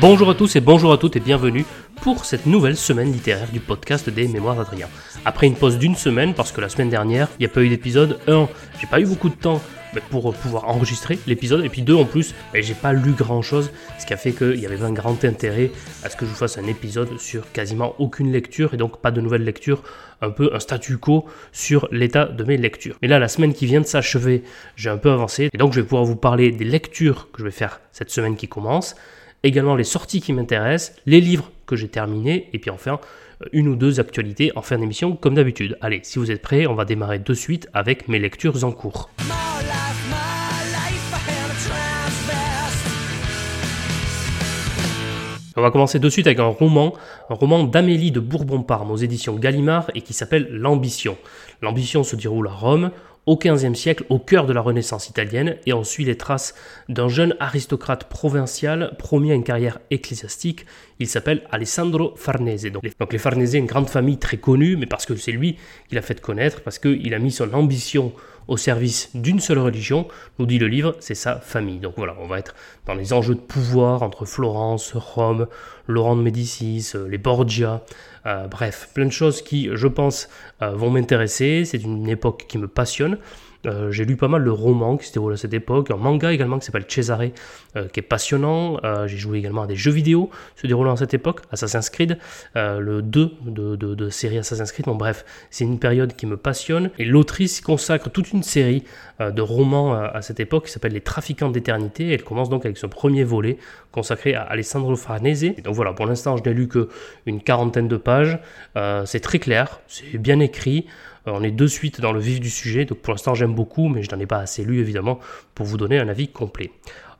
Bonjour à tous et bonjour à toutes et bienvenue pour cette nouvelle semaine littéraire du podcast des Mémoires d'Adrien. Après une pause d'une semaine, parce que la semaine dernière, il n'y a pas eu d'épisode, 1, j'ai pas eu beaucoup de temps pour pouvoir enregistrer l'épisode, et puis 2 en plus, bah, j'ai pas lu grand chose, ce qui a fait qu'il y avait un grand intérêt à ce que je vous fasse un épisode sur quasiment aucune lecture, et donc pas de nouvelles lectures, un peu un statu quo sur l'état de mes lectures. Mais là, la semaine qui vient de s'achever, j'ai un peu avancé, et donc je vais pouvoir vous parler des lectures que je vais faire cette semaine qui commence, également les sorties qui m'intéressent, les livres que j'ai terminés, et puis enfin une ou deux actualités en fin d'émission comme d'habitude. Allez, si vous êtes prêts, on va démarrer de suite avec mes lectures en cours. On va commencer de suite avec un roman, un roman d'Amélie de Bourbon-Parme aux éditions Gallimard et qui s'appelle L'ambition. L'ambition se déroule à Rome au XVe siècle, au cœur de la Renaissance italienne, et on suit les traces d'un jeune aristocrate provincial promis à une carrière ecclésiastique. Il s'appelle Alessandro Farnese. Donc les, Farnese, une grande famille très connue, mais parce que c'est lui qui l'a fait connaître, parce qu'il a mis son ambition au service d'une seule religion, nous dit le livre, c'est sa famille. Donc voilà, on va être dans les enjeux de pouvoir entre Florence, Rome, Laurent de Médicis, euh, les Borgia, bref, plein de choses qui, je pense, euh, vont m'intéresser. C'est une époque qui me passionne. Euh, j'ai lu pas mal de romans qui se déroulent à cette époque, un manga également qui s'appelle Cesare, euh, qui est passionnant. Euh, j'ai joué également à des jeux vidéo se déroulant à cette époque, Assassin's Creed, le 2 de, série Assassin's Creed. Bon, bref, c'est une période qui me passionne. Et l'autrice consacre toute une série de romans à, cette époque qui s'appelle Les Trafiquants d'éternité. Elle commence donc avec son premier volet consacré à Alessandro Farnese. Donc voilà, pour l'instant, je n'ai lu que une quarantaine de pages. C'est très clair, c'est bien écrit. Euh, On est de suite dans le vif du sujet, donc pour l'instant j'aime beaucoup, mais je n'en ai pas assez lu évidemment pour vous donner un avis complet.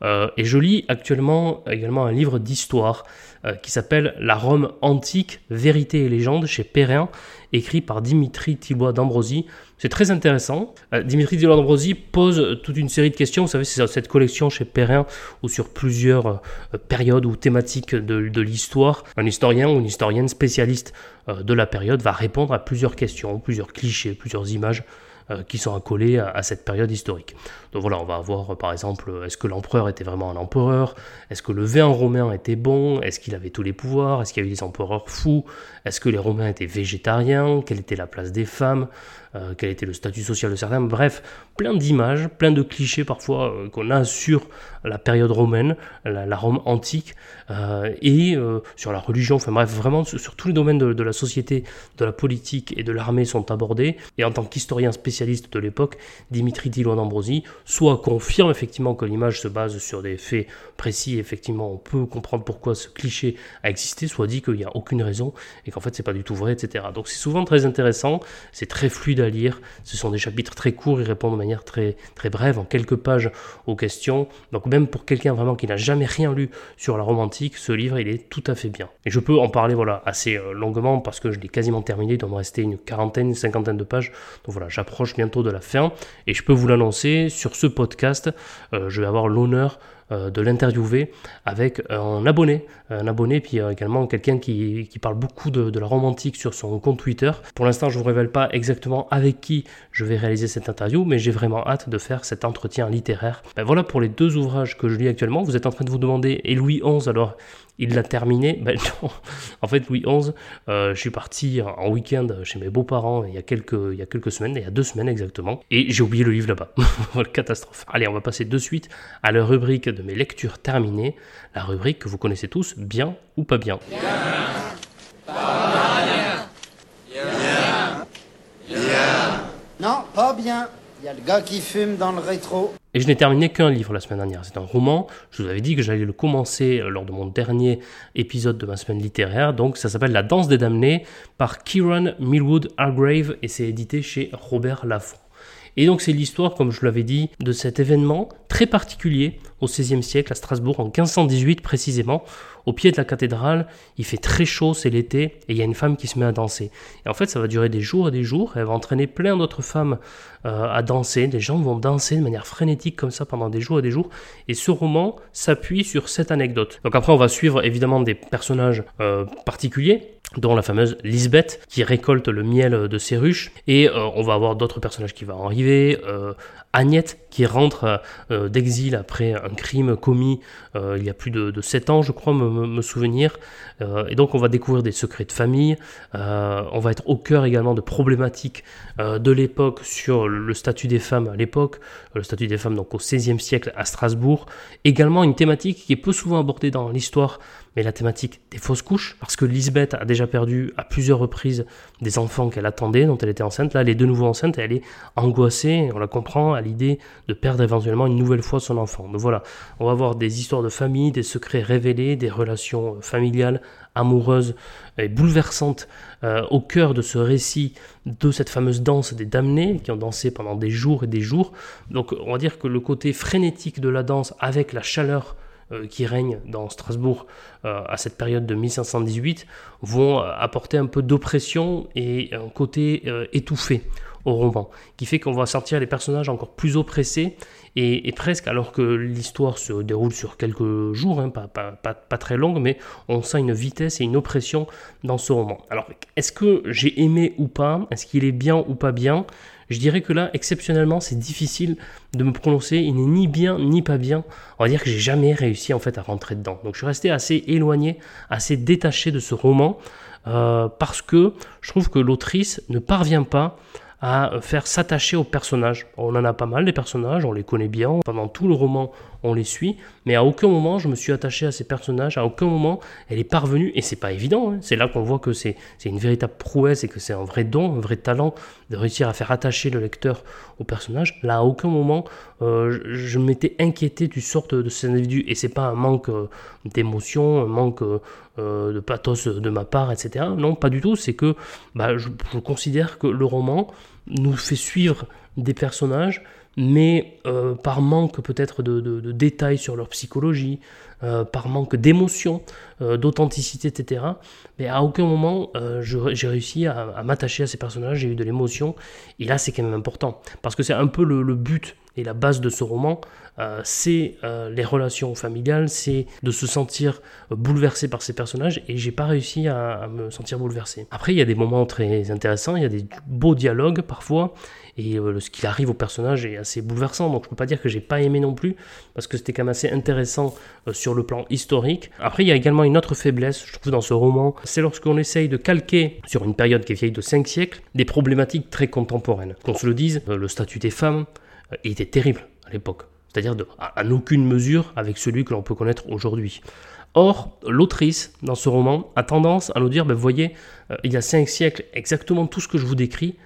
Euh, et je lis actuellement également un livre d'histoire euh, qui s'appelle La Rome antique, vérité et légende chez Perrin, écrit par Dimitri Tillois d'Ambrosi. C'est très intéressant. Euh, Dimitri Tillois d'Ambrosi pose toute une série de questions. Vous savez, c'est cette collection chez Perrin où sur plusieurs périodes ou thématiques de, de l'histoire, un historien ou une historienne spécialiste de la période va répondre à plusieurs questions, plusieurs clichés, plusieurs images qui sont accolés à, cette période historique. Donc voilà, on va avoir euh, par exemple, euh, est-ce que l'empereur était vraiment un empereur? Est-ce que le vin romain était bon? Est-ce qu'il avait tous les pouvoirs? Est-ce qu'il y avait des empereurs fous? Est-ce que les Romains étaient végétariens? Quelle était la place des femmes? Euh, Quel était le statut social de certains? Bref, plein d'images, plein de clichés parfois euh, qu'on a sur la période romaine, la, Rome antique, euh, et euh, sur la religion, enfin bref, vraiment sur, tous les domaines de, de la société, de la politique et de l'armée sont abordés. Et en tant qu'historien spécialiste de l'époque, Dimitri Dillon d'Ambrosi, soit confirme effectivement que l'image se base sur des faits précis, effectivement on peut comprendre pourquoi ce cliché a existé, soit dit qu'il n'y a aucune raison et qu'en fait c'est pas du tout vrai, etc. Donc c'est souvent très intéressant, c'est très fluide à lire, ce sont des chapitres très courts, ils répondent de manière très, très brève, en quelques pages aux questions. Donc même pour quelqu'un vraiment qui n'a jamais rien lu sur la Rome antique, ce livre il est tout à fait bien. Et je peux en parler voilà assez euh, longuement parce que je l'ai quasiment terminé, il doit me rester une quarantaine, une cinquantaine de pages. Donc voilà, j'approche bientôt de la fin et je peux vous l'annoncer sur ce podcast, euh, je vais avoir l'honneur de l'interviewer avec un abonné, un abonné, puis euh, également quelqu'un qui, qui parle beaucoup de, la Rome antique sur son compte Twitter. Pour l'instant, je vous révèle pas exactement avec qui je vais réaliser cette interview, mais j'ai vraiment hâte de faire cet entretien littéraire. Ben voilà pour les deux ouvrages que je lis actuellement. Vous êtes en train de vous demander, et Louis XI alors il l'a terminé? Ben non, en fait Louis XI, euh, je suis parti en week-end chez mes beaux-parents il y a quelques, il y a quelques semaines, il y a deux semaines exactement, et j'ai oublié le livre là-bas. Catastrophe. Allez, on va passer de suite à la rubrique de mes lectures terminées, la rubrique que vous connaissez tous, bien ou pas bien. Non, pas bien. Il y a le gars qui fume dans le rétro. Et je n'ai terminé qu'un livre la semaine dernière. C'est un roman. Je vous avais dit que j'allais le commencer euh, lors de mon dernier épisode de ma semaine littéraire. Donc ça s'appelle La danse des damnés par Kieran Millwood Hargrave et c'est édité chez Robert Laffont. Et donc c'est l'histoire, comme je l'avais dit, de cet événement très particulier au XVIe siècle à Strasbourg, en 1518 précisément, au pied de la cathédrale. Il fait très chaud, c'est l'été, et il y a une femme qui se met à danser. Et en fait, ça va durer des jours et des jours. Elle va entraîner plein d'autres femmes euh, à danser. Des gens vont danser de manière frénétique comme ça pendant des jours et des jours. Et ce roman s'appuie sur cette anecdote. Donc après, on va suivre évidemment des personnages euh, particuliers. Dont la fameuse Lisbeth qui récolte le miel de ses ruches. Et euh, on va avoir d'autres personnages qui vont arriver. Euh, Agnette qui rentre euh, d'exil après un crime commis il y a plus de, de 7 ans je crois me, souvenir. Et donc on va découvrir des secrets de famille. On va être au cœur également de problématiques de l'époque sur le statut des femmes à l'époque le statut des femmes donc au XVIe siècle à Strasbourg. Également une thématique qui est peu souvent abordée dans l'histoire mais la thématique des fausses couches, parce que Lisbeth a déjà perdu à plusieurs reprises des enfants qu'elle attendait, dont elle était enceinte. Là, elle est de nouveau enceinte elle est angoissée, on la comprend, à l'idée de perdre éventuellement une nouvelle fois son enfant. Donc voilà, on va avoir des histoires de famille, des secrets révélés, des relations familiales, amoureuses et bouleversantes euh, au cœur de ce récit de cette fameuse danse des damnés qui ont dansé pendant des jours et des jours. Donc on va dire que le côté frénétique de la danse avec la chaleur qui règnent dans Strasbourg euh, à cette période de 1518 vont euh, apporter un peu d'oppression et un côté étouffé au roman, qui fait qu'on va sortir les personnages encore plus oppressés et, presque, alors que l'histoire se déroule sur quelques jours, hein, pas, pas, pas, très longue, mais on sent une vitesse et une oppression dans ce roman. Alors, est-ce que j'ai aimé ou pas? Est-ce qu'il est bien ou pas bien? Je dirais que là, exceptionnellement, c'est difficile de me prononcer. Il n'est ni bien ni pas bien. On va dire que j'ai jamais réussi en fait à rentrer dedans. Donc je suis resté assez éloigné, assez détaché de ce roman euh, parce que je trouve que l'autrice ne parvient pas à faire s'attacher aux personnages. On en a pas mal des personnages, on les connaît bien, pendant tout le roman on les suit, mais à aucun moment je me suis attaché à ces personnages, à aucun moment elle est parvenue, et c'est pas évident, hein. c'est là qu'on voit que c'est une véritable prouesse et que c'est un vrai don, un vrai talent de réussir à faire attacher le lecteur au personnage. Là, à aucun moment euh, je m'étais inquiété du sort de, cet individu, et c'est pas un manque euh, d'émotion, un manque euh, de pathos de ma part, etc. Non, pas du tout, c'est que bah, je considère que le roman nous fait suivre des personnages mais euh, par manque peut-être de, détails sur leur psychologie, euh, par manque d'émotion, euh, d'authenticité, etc. Mais à aucun moment j'ai réussi à, m'attacher à ces personnages, j'ai eu de l'émotion, et là c'est quand même important, parce que c'est un peu le, but et la base de ce roman, c'est les relations familiales, c'est de se sentir bouleversé par ces personnages, et j'ai pas réussi à, me sentir bouleversé. Après, il y a des moments très intéressants, il y a des beaux dialogues parfois, et euh, ce qui arrive au personnage est assez bouleversant. Donc je peux pas dire que j'ai pas aimé non plus, parce que c'était quand même assez intéressant euh, sur le plan historique. Après, il y a également une autre faiblesse, je trouve, dans ce roman, c'est lorsqu'on essaye de calquer sur une période qui est vieille de 5 siècles des problématiques très contemporaines. Qu'on se le dise, euh, le statut des femmes était terrible à l'époque, c'est-à-dire à, aucune mesure avec celui que l'on peut connaître aujourd'hui. Or, l'autrice, dans ce roman, a tendance à nous dire, ben, voyez, il y a cinq siècles, exactement tout ce que je vous décris,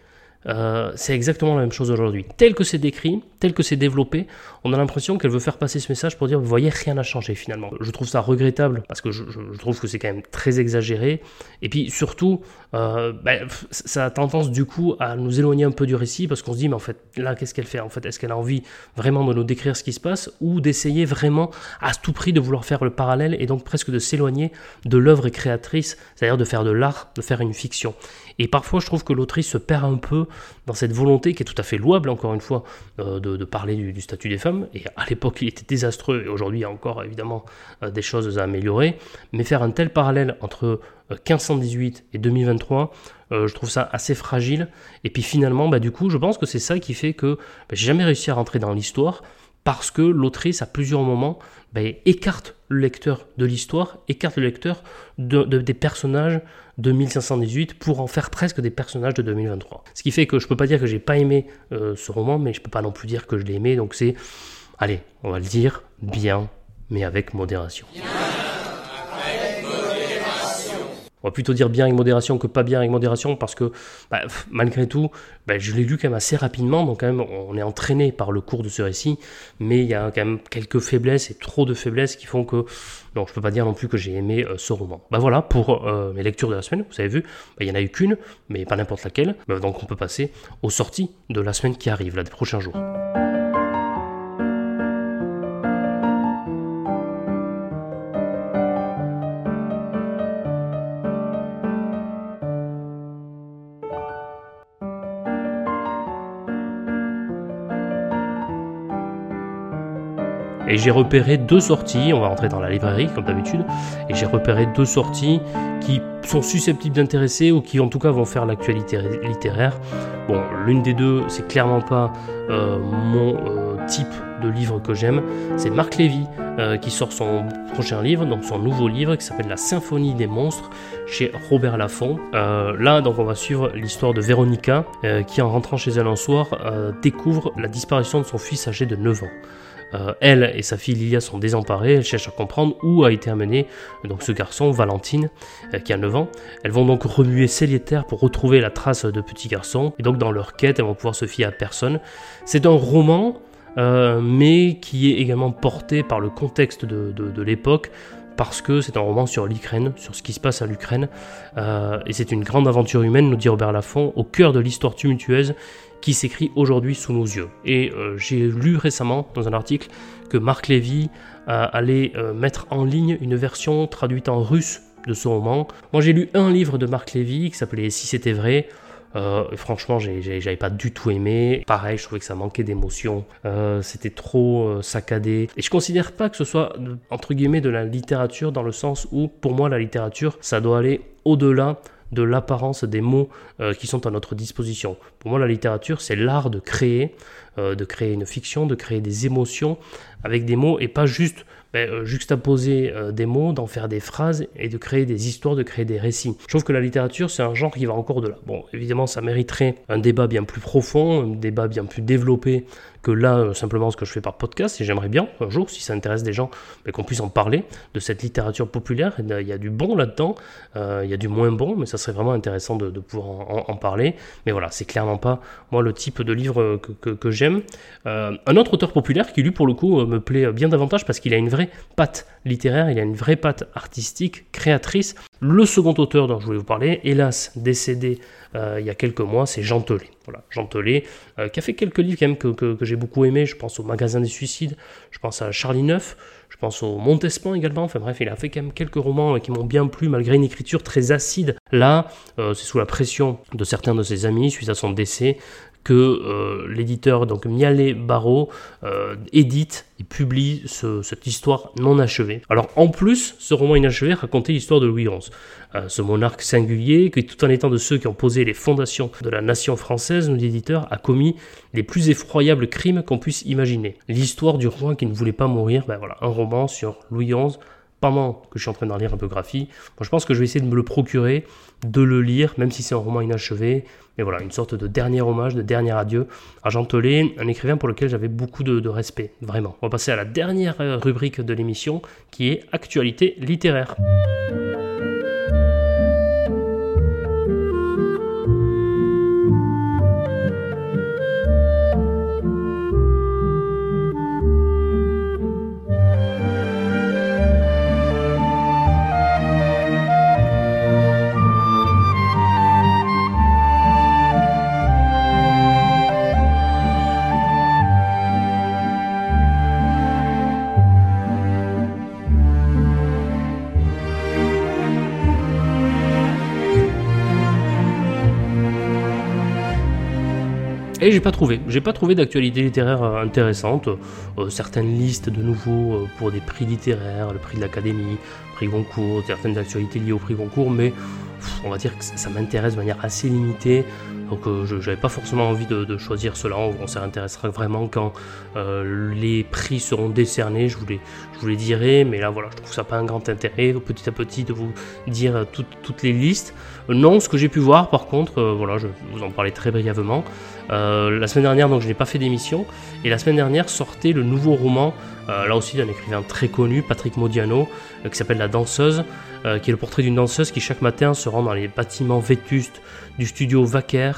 euh, c'est exactement la même chose aujourd'hui. Tel que c'est décrit, tel que c'est développé, on a l'impression qu'elle veut faire passer ce message pour dire, vous voyez, rien n'a changé finalement. Je trouve ça regrettable parce que je, trouve que c'est quand même très exagéré. Et puis surtout, euh, ben, ça a tendance du coup à nous éloigner un peu du récit parce qu'on se dit, mais en fait, là, qu'est-ce qu'elle fait? En fait, est-ce qu'elle a envie vraiment de nous décrire ce qui se passe ou d'essayer vraiment à tout prix de vouloir faire le parallèle et donc presque de s'éloigner de l'œuvre créatrice, c'est-à-dire de faire de l'art, de faire une fiction? Et parfois, je trouve que l'autrice se perd un peu dans cette volonté qui est tout à fait louable, encore une fois, euh, de, parler du, statut des femmes. Et à l'époque, il était désastreux, et aujourd'hui, il y a encore évidemment euh, des choses à améliorer. Mais faire un tel parallèle entre 1518 euh, et 2023, je trouve ça assez fragile. Et puis finalement, bah, du coup, je pense que c'est ça qui fait que bah, j'ai jamais réussi à rentrer dans l'histoire, parce que l'autrice, à plusieurs moments, bah, écarte le lecteur de l'histoire, écarte le lecteur des personnages de 1518 pour en faire presque des personnages de 2023. Ce qui fait que je peux pas dire que j'ai pas aimé euh, ce roman, mais je peux pas non plus dire que je l'ai aimé, donc c'est, allez, on va le dire, bien, mais avec modération. On va plutôt dire bien avec modération que pas bien avec modération parce que bah, malgré tout, bah, je l'ai lu quand même assez rapidement, donc quand même on est entraîné par le cours de ce récit, mais il y a quand même quelques faiblesses et trop de faiblesses qui font que non, je peux pas dire non plus que j'ai aimé euh, ce roman. Bah voilà pour euh, mes lectures de la semaine. Vous avez vu, il y en a eu qu'une, mais pas n'importe laquelle. donc on peut passer aux sorties de la semaine qui arrive, là, des prochains jours. Et j'ai repéré deux sorties, on va rentrer dans la librairie comme d'habitude, et j'ai repéré deux sorties qui sont susceptibles d'intéresser ou qui en tout cas vont faire l'actualité littéraire. Bon, l'une des deux, c'est clairement pas euh, mon euh, type de livre que j'aime. C'est Marc Lévy euh, qui sort son prochain livre, donc son nouveau livre qui s'appelle La Symphonie des monstres chez Robert Laffont. là, donc, on va suivre l'histoire de Véronica qui, en rentrant chez elle un soir, découvre la disparition de son fils âgé de 9 ans. Euh, elle et sa fille Lilia sont désemparées, elles cherchent à comprendre où a été amené donc ce garçon, Valentine, euh, qui a 9 ans. Elles vont donc remuer terres pour retrouver la trace de petit garçon, et donc dans leur quête, elles vont pouvoir se fier à personne. C'est un roman, euh, mais qui est également porté par le contexte de, l'époque, parce que c'est un roman sur l'Ukraine, sur ce qui se passe à l'Ukraine, et c'est une grande aventure humaine, nous dit Robert Laffont, au cœur de l'histoire tumultueuse qui s'écrit aujourd'hui sous nos yeux. Et euh, j'ai lu récemment dans un article que Marc Lévy allait euh, mettre en ligne une version traduite en russe de ce roman. Moi j'ai lu un livre de Marc Lévy qui s'appelait Si c'était vrai. Euh, franchement, j'avais pas du tout aimé. Pareil, je trouvais que ça manquait d'émotion. C'était trop saccadé. Et je considère pas que ce soit entre guillemets de la littérature dans le sens où, pour moi, la littérature, ça doit aller au-delà de l'apparence des mots euh, qui sont à notre disposition. Pour moi, la littérature, c'est l'art de créer, euh, de créer une fiction, de créer des émotions avec des mots et pas juste ben, euh, juxtaposer des mots, d'en faire des phrases et de créer des histoires, de créer des récits. Je trouve que la littérature, c'est un genre qui va encore de là. Bon, évidemment, ça mériterait un débat bien plus profond, un débat bien plus développé que là, euh, simplement ce que je fais par podcast, et j'aimerais bien, un jour, si ça intéresse des gens, mais qu'on puisse en parler de cette littérature populaire. Il y a du bon là-dedans, euh, il y a du moins bon, mais ça serait vraiment intéressant de, pouvoir en, parler. Mais voilà, c'est clairement pas, moi, le type de livre que, j'aime. Euh, un autre auteur populaire qui, lui, pour le coup, me plaît bien davantage parce qu'il a une vraie patte littéraire, il a une vraie patte artistique, créatrice. Le second auteur dont je voulais vous parler, hélas décédé euh, il y a quelques mois, c'est Jean Telet. Voilà, Jean Telet, euh, qui a fait quelques livres que, j'ai beaucoup aimé. Je pense au Magasin des Suicides, je pense à Charlie Neuf, je pense au Montespan également. Enfin bref, il a fait quand même quelques romans qui m'ont bien plu malgré une écriture très acide. Là, euh, c'est sous la pression de certains de ses amis suite à son décès que euh, l'éditeur, donc Mialet Barreau, euh, édite et publie cette histoire non achevée. Alors en plus, ce roman inachevé racontait l'histoire de Louis XI, euh, ce monarque singulier qui, tout en étant de ceux qui ont posé les fondations de la nation française, nous l'éditeur a commis les plus effroyables crimes qu'on puisse imaginer. L'histoire du roi qui ne voulait pas mourir, ben voilà, un roman sur Louis XI pendant que je suis en train d'en lire un peu graphie. Moi, je pense que je vais essayer de me le procurer, de le lire, même si c'est un roman inachevé, mais voilà, une sorte de dernier hommage, de dernier adieu à Jean Tollet, un écrivain pour lequel j'avais beaucoup de, de, respect, vraiment. On va passer à la dernière euh, rubrique de l'émission, qui est Actualité littéraire. J'ai pas trouvé, j'ai pas trouvé d'actualité littéraire euh, intéressante. Euh, certaines listes de nouveau euh, pour des prix littéraires, le prix de l'Académie, prix Goncourt, certaines actualités liées au prix Goncourt, mais on va dire que ça m'intéresse de manière assez limitée. Donc je n'avais pas forcément envie de, choisir cela. On, s'y intéressera vraiment quand les prix seront décernés. Je vous, les, je vous les dirai, mais là voilà, je trouve ça pas un grand intérêt petit à petit de vous dire toutes les listes. non, ce que j'ai pu voir par contre, voilà, je vous en parlais très brièvement. Euh, la semaine dernière, donc je n'ai pas fait d'émission, et la semaine dernière sortait le nouveau roman, euh, là aussi d'un écrivain très connu, Patrick Modiano, euh, qui s'appelle La Danseuse, qui est le portrait d'une danseuse qui chaque matin se rend dans les bâtiments vétustes du studio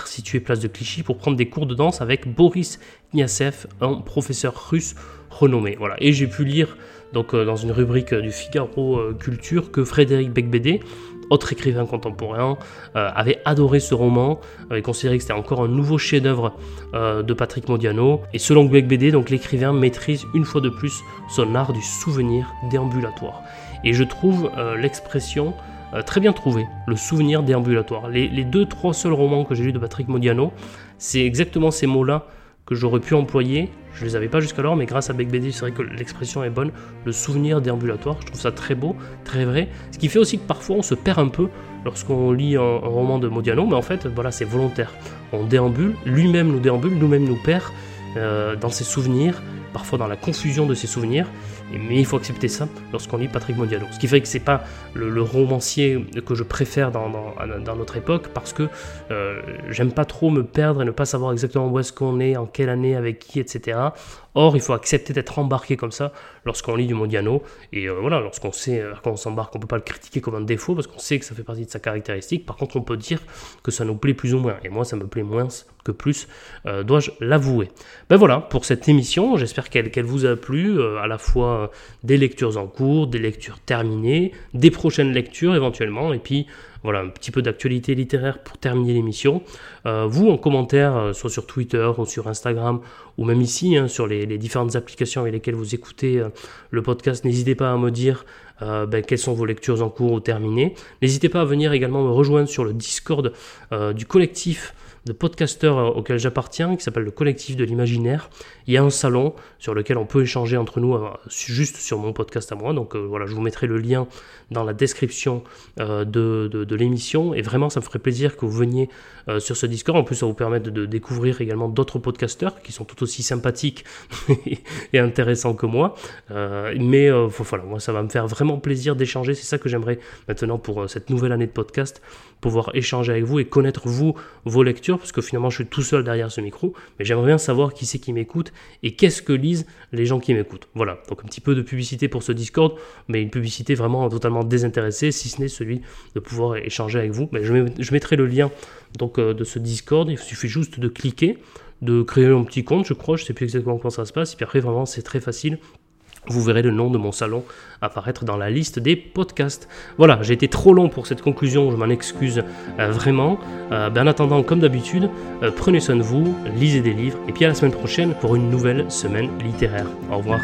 Situé place de Clichy, pour prendre des cours de danse avec Boris Kniasev, un professeur russe renommé. Voilà, et j'ai pu lire donc dans une rubrique du Figaro Culture que Frédéric Becbédé autre écrivain contemporain, euh, avait adoré ce roman, avait considéré que c'était encore un nouveau chef-d'œuvre euh, de Patrick Modiano. Et selon Gweg BD, donc l'écrivain maîtrise une fois de plus son art du souvenir déambulatoire. Et je trouve euh, l'expression très bien trouvée, le souvenir déambulatoire. Les, les, deux, trois seuls romans que j'ai lus de Patrick Modiano, c'est exactement ces mots-là que j'aurais pu employer. Je les avais pas jusqu'alors, mais grâce à Beck BD, c'est vrai que l'expression est bonne. Le souvenir déambulatoire, je trouve ça très beau, très vrai. Ce qui fait aussi que parfois on se perd un peu lorsqu'on lit un, roman de Modiano, mais en fait, voilà, c'est volontaire. On déambule, lui-même nous déambule, nous-mêmes nous perd euh, dans ses souvenirs, parfois dans la confusion de ses souvenirs, mais il faut accepter ça lorsqu'on lit Patrick Modiano. Ce qui fait que c'est pas le, romancier que je préfère dans, dans, notre époque, parce que euh, j'aime pas trop me perdre et ne pas savoir exactement où est-ce qu'on est, en quelle année, avec qui, etc. Or, il faut accepter d'être embarqué comme ça lorsqu'on lit du Modiano. Et euh, voilà, lorsqu'on sait, euh, quand on s'embarque, on peut pas le critiquer comme un défaut parce qu'on sait que ça fait partie de sa caractéristique. Par contre, on peut dire que ça nous plaît plus ou moins. Et moi, ça me plaît moins que plus, dois-je l'avouer. Ben voilà, pour cette émission, j'espère qu'elle vous a plu, à la fois des lectures en cours, des lectures terminées, des prochaines lectures éventuellement, et puis voilà, un petit peu d'actualité littéraire pour terminer l'émission. Euh, vous, en commentaire, euh, soit sur Twitter ou sur Instagram, ou même ici, hein, sur les, différentes applications avec lesquelles vous écoutez euh, le podcast, n'hésitez pas à me dire ben, quelles sont vos lectures en cours ou terminées. N'hésitez pas à venir également me rejoindre sur le Discord du collectif de podcasteurs euh, auquel j'appartiens, qui s'appelle le collectif de l'imaginaire. Il y a un salon sur lequel on peut échanger entre nous euh, juste sur mon podcast à moi. Donc euh, voilà, je vous mettrai le lien dans la description de, de, l'émission. Et vraiment, ça me ferait plaisir que vous veniez sur ce Discord. En plus, ça vous permet de, découvrir également d'autres podcasteurs qui sont tout aussi sympathiques et intéressants que moi. mais voilà, moi, ça va me faire vraiment plaisir d'échanger. C'est ça que j'aimerais maintenant pour cette nouvelle année de podcast, pouvoir échanger avec vous et connaître vous, vos lectures parce que finalement je suis tout seul derrière ce micro, mais j'aimerais bien savoir qui c'est qui m'écoute et qu'est-ce que lisent les gens qui m'écoutent. Voilà, donc un petit peu de publicité pour ce Discord, mais une publicité vraiment totalement désintéressée, si ce n'est celui de pouvoir échanger avec vous. Mais je, mettrai le lien donc, euh, de ce Discord, il suffit juste de cliquer, de créer un petit compte, je crois, je sais plus exactement comment ça se passe, et puis après vraiment c'est très facile vous verrez le nom de mon salon apparaître dans la liste des podcasts. Voilà, j'ai été trop long pour cette conclusion, je m'en excuse euh, vraiment. Euh, ben, en attendant, comme d'habitude, euh, prenez soin de vous, lisez des livres, et puis à la semaine prochaine pour une nouvelle semaine littéraire. Au revoir.